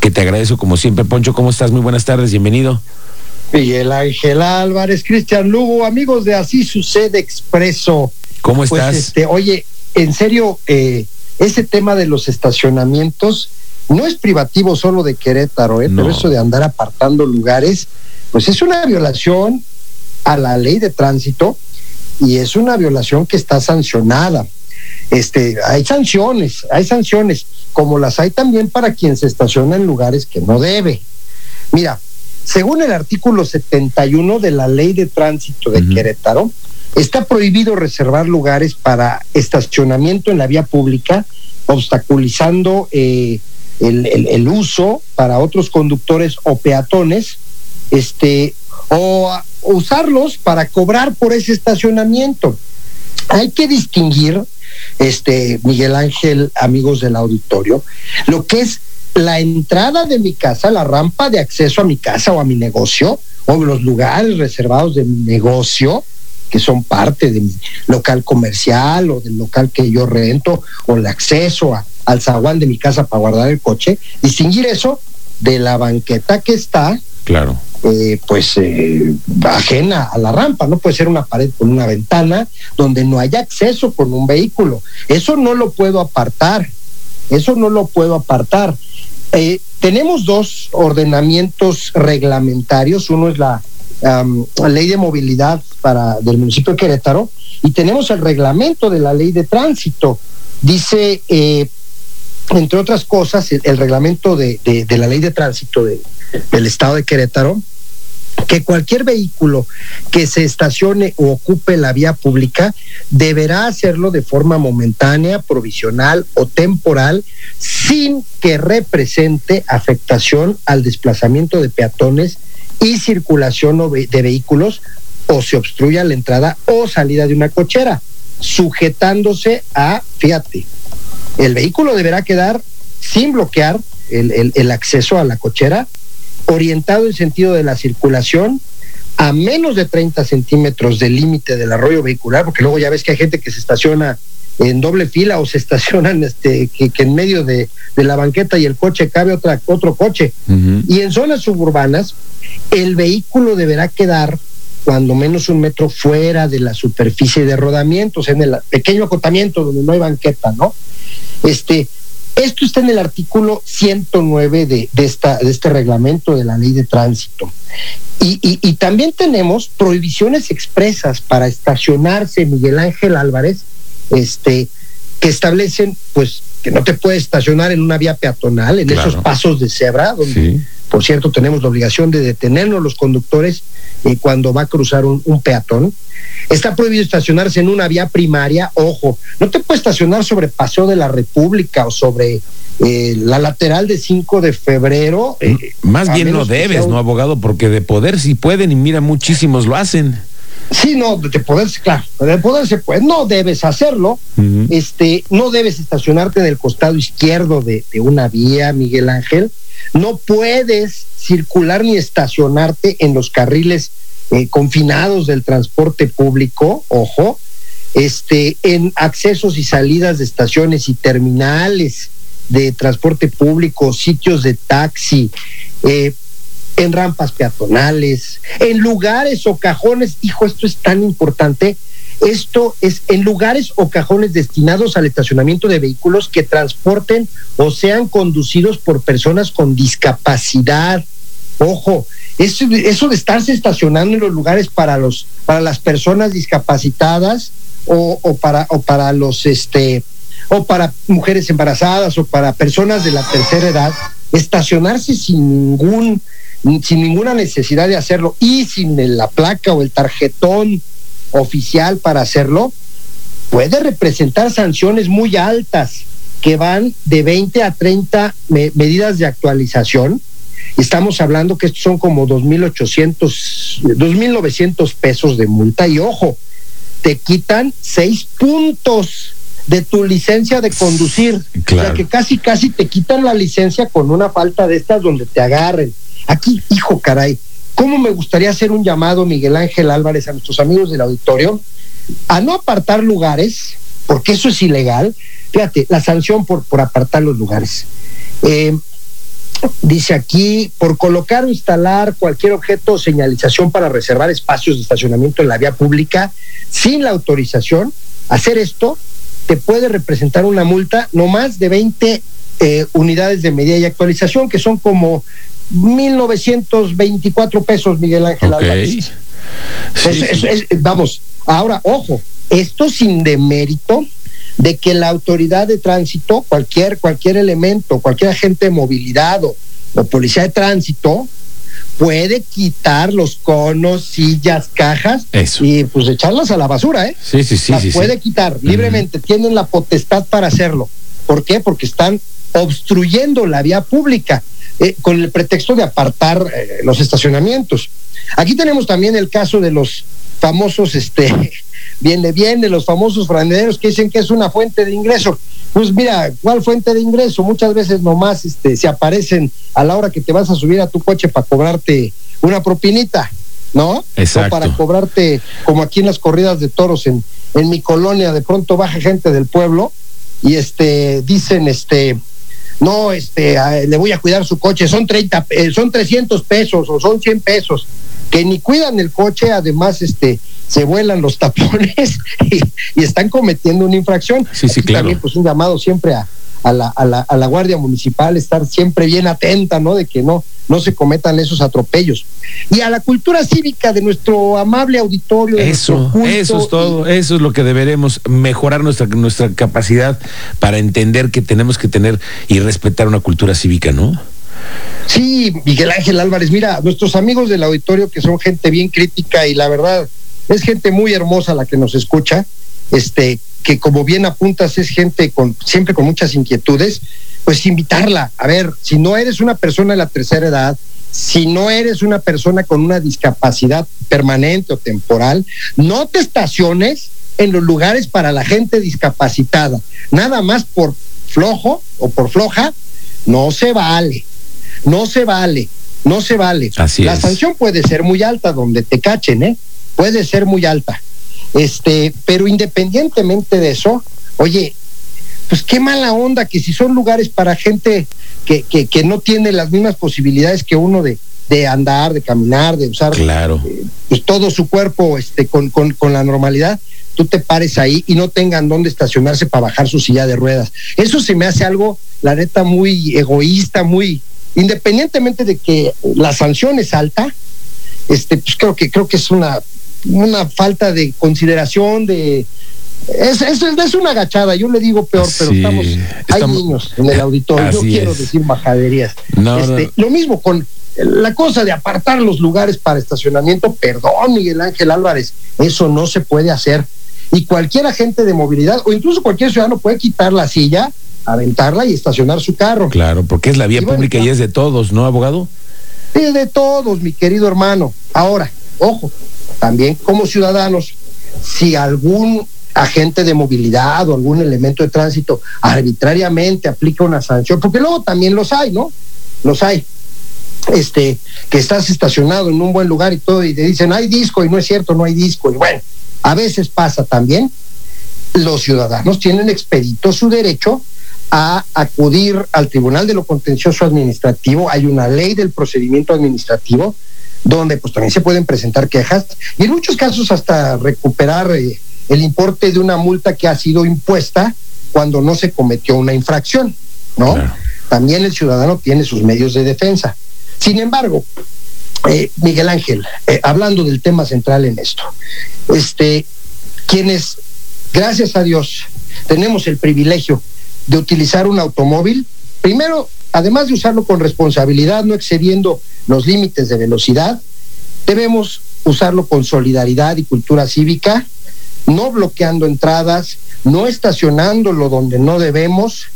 que te agradezco como siempre. Poncho, ¿cómo estás? Muy buenas tardes, bienvenido. Miguel Ángel Álvarez, Cristian Lugo, amigos de Así Sucede Expreso. ¿Cómo pues, estás? Este, oye, en serio, eh, ese tema de los estacionamientos no es privativo solo de Querétaro, ¿eh? pero eso de andar apartando lugares, pues es una violación a la ley de tránsito y es una violación que está sancionada. Este, hay sanciones, hay sanciones, como las hay también para quien se estaciona en lugares que no debe. Mira, según el artículo 71 de la Ley de Tránsito de Querétaro, está prohibido reservar lugares para estacionamiento en la vía pública, obstaculizando eh, el, el, uso para otros conductores o peatones, este, o usarlos para cobrar por ese estacionamiento. Hay que distinguir, este, Miguel Ángel, amigos del auditorio, lo que es la entrada de mi casa, la rampa de acceso a mi casa o a mi negocio, o los lugares reservados de mi negocio, que son parte de mi local comercial o del local que yo rento, o el acceso al zaguán de mi casa para guardar el coche, distinguir eso de la banqueta que está claro. Eh, pues eh, ajena a la rampa, no puede ser una pared con una ventana donde no haya acceso con un vehículo. Eso no lo puedo apartar, eso no lo puedo apartar. Eh, tenemos dos ordenamientos reglamentarios, uno es la, ley de movilidad para, del municipio de Querétaro y tenemos el reglamento de la ley de tránsito. Dice, entre otras cosas, el, reglamento de, de, la ley de tránsito de, del estado de Querétaro, que cualquier vehículo que se estacione o ocupe la vía pública deberá hacerlo de forma momentánea, provisional o temporal sin que represente afectación al desplazamiento de peatones y circulación de vehículos o se obstruya la entrada o salida de una cochera, sujetándose a, fíjate, el vehículo deberá quedar sin bloquear el, el acceso a la cochera orientado en sentido de la circulación a menos de 30 centímetros del límite del arroyo vehicular, porque luego ya ves que hay gente que se estaciona en doble fila o se estacionan este, que, en medio de, la banqueta y el coche cabe otra, otro coche. Y en zonas suburbanas, el vehículo deberá quedar cuando menos un metro fuera de la superficie de rodamiento, o sea, en el pequeño acotamiento donde no hay banqueta, ¿no? Este, esto está en el artículo 109 de, de, esta, de este reglamento de la ley de tránsito. Y, y, también tenemos prohibiciones expresas para estacionarse, Miguel Ángel Álvarez, este, que establecen, pues, que no te puedes estacionar en una vía peatonal, en esos pasos de cebra, donde, por cierto, tenemos la obligación de detenernos los conductores eh, cuando va a cruzar un, un peatón. Está prohibido estacionarse en una vía primaria, ojo, no te puedes estacionar sobre Paseo de la República o sobre eh, la lateral de 5 de febrero. Eh, Más bien no debes, ¿no, abogado? Porque de poder sí pueden y mira, muchísimos lo hacen. Sí, no, de poder, claro, de poder se puede, no debes hacerlo, este, no debes estacionarte en el costado izquierdo de, de una vía, Miguel Ángel, no puedes circular ni estacionarte en los carriles eh, confinados del transporte público, ojo, este, en accesos y salidas de estaciones y terminales de transporte público, sitios de taxi, eh, en rampas peatonales, en lugares o cajones, hijo, esto es tan importante, esto es en lugares o cajones destinados al estacionamiento de vehículos que transporten o sean conducidos por personas con discapacidad. Ojo, eso, eso de estarse estacionando en los lugares para los para las personas discapacitadas o, o para o para los este o para mujeres embarazadas o para personas de la tercera edad, estacionarse sin ningún sin ninguna necesidad de hacerlo y sin la placa o el tarjetón oficial para hacerlo, puede representar sanciones muy altas que van de 20 a 30 medidas de actualización Estamos hablando que estos son como 2.800, 2.900 pesos de multa y ojo, te quitan seis puntos de tu licencia de conducir. O sea que casi, casi te quitan la licencia con una falta de estas donde te agarren. Aquí, hijo, caray, ¿cómo me gustaría hacer un llamado, Miguel Ángel Álvarez, a nuestros amigos del auditorio, a no apartar lugares, porque eso es ilegal? Fíjate, la sanción por, por apartar los lugares. Eh, Dice aquí, por colocar o instalar cualquier objeto o señalización para reservar espacios de estacionamiento en la vía pública sin la autorización, hacer esto te puede representar una multa no más de 20 eh, unidades de medida y actualización, que son como 1.924 pesos, Miguel Ángel Ok. Sí, es- sí. es- es- vamos, ahora, ojo, esto sin demérito de que la autoridad de tránsito, cualquier, cualquier elemento, cualquier agente de movilidad o, o policía de tránsito, puede quitar los conos, sillas, cajas Eso. y pues echarlas a la basura, ¿eh? Sí, sí, sí, las sí. sí. puede quitar libremente, tienen la potestad para hacerlo. ¿Por qué? Porque están obstruyendo la vía pública eh, con el pretexto de apartar eh, los estacionamientos. Aquí tenemos también el caso de los famosos, este, viene bien, de los famosos franeleros que dicen que es una fuente de ingreso. Pues mira, ¿cuál fuente de ingreso? Muchas veces nomás este, se aparecen a la hora que te vas a subir a tu coche para cobrarte una propinita, ¿no? Exacto. O para cobrarte, como aquí en las corridas de toros en, en mi colonia, de pronto baja gente del pueblo y este dicen este no, este a- le voy a cuidar su coche, son 30 eh, son 300 pesos o son 100 pesos que ni cuidan el coche, además este se vuelan los tapones y, y están cometiendo una infracción. Sí, sí, Aquí claro. También pues un llamado siempre a, a la, a, la, a la Guardia Municipal, estar siempre bien atenta, ¿no? De que no, no se cometan esos atropellos. Y a la cultura cívica de nuestro amable auditorio. de Eso, culto eso es todo, y- eso es lo que deberemos mejorar nuestra nuestra capacidad para entender que tenemos que tener y respetar una cultura cívica, ¿no? Sí, Miguel Ángel Álvarez, mira, nuestros amigos del auditorio que son gente bien crítica y la verdad es gente muy hermosa la que nos escucha, este, que como bien apuntas es gente con siempre con muchas inquietudes, pues invitarla, a ver, si no eres una persona de la tercera edad, si no eres una persona con una discapacidad permanente o temporal, no te estaciones en los lugares para la gente discapacitada, nada más por flojo o por floja, no se vale. No se vale, no se vale. Así la es. sanción puede ser muy alta donde te cachen, ¿eh? Puede ser muy alta. Este, pero independientemente de eso, oye, pues qué mala onda que si son lugares para gente que, que, que no tiene las mismas posibilidades que uno de, de andar, de caminar, de usar Claro. pues todo su cuerpo este, con, con, con la normalidad, tú te pares ahí y no tengan dónde estacionarse para bajar su silla de ruedas. Eso se me hace algo, la neta, muy egoísta, muy independientemente de que la sanción es alta, este, pues creo que creo que es una, una falta de consideración, de es, es, es una agachada, yo le digo peor, pero Sí, estamos, hay niños en el auditorio, yo quiero es. decir majaderías. No, Este, no. Lo mismo con la cosa de apartar los lugares para estacionamiento, perdón Miguel Ángel Álvarez, eso no se puede hacer. Y cualquier agente de movilidad o incluso cualquier ciudadano puede quitar la silla, aventarla y estacionar su carro. Claro, porque es la vía Y bueno, pública y es de todos, ¿no, abogado? Es de todos, mi querido hermano. Ahora, ojo, también como ciudadanos, si algún agente de movilidad o algún elemento de tránsito arbitrariamente aplica una sanción, porque luego también los hay, ¿no? Los hay. Este, que estás estacionado en un buen lugar y todo, y te dicen, hay disco, y no es cierto, no hay disco. Y bueno, a veces pasa también. Los ciudadanos tienen expedito su derecho a acudir al Tribunal de lo Contencioso Administrativo. Hay una ley del procedimiento administrativo donde pues también se pueden presentar quejas y en muchos casos hasta recuperar eh, el importe de una multa que ha sido impuesta cuando no se cometió una infracción, ¿no? Claro. También el ciudadano tiene sus medios de defensa. Sin embargo, eh, Miguel Ángel, eh, hablando del tema central en esto, este, quienes, gracias a Dios, tenemos el privilegio de utilizar un automóvil, primero, además de usarlo con responsabilidad, no excediendo los límites de velocidad, debemos usarlo con solidaridad y cultura cívica, no bloqueando entradas, no estacionándolo donde no debemos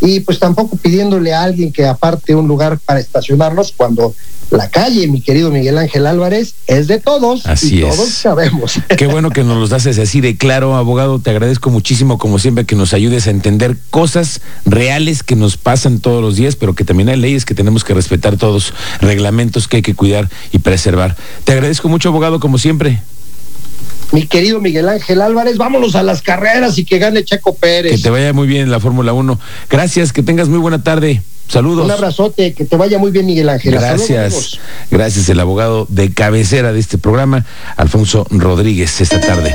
y pues tampoco pidiéndole a alguien que aparte un lugar para estacionarnos cuando la calle, mi querido Miguel Ángel Álvarez, es de todos Así y es. todos sabemos. Qué bueno que nos los haces así de claro, abogado. Te agradezco muchísimo, como siempre, que nos ayudes a entender cosas reales que nos pasan todos los días, pero que también hay leyes que tenemos que respetar todos, reglamentos que hay que cuidar y preservar. Te agradezco mucho, abogado, como siempre mi querido Miguel Ángel Álvarez. Vámonos a las carreras y que gane Checo Pérez. Que te vaya muy bien en la Fórmula 1. Gracias, que tengas muy buena tarde. Saludos. Un abrazote, que te vaya muy bien, Miguel Ángel. Gracias. Gracias, el abogado de cabecera de este programa, Alfonso Rodríguez, esta tarde.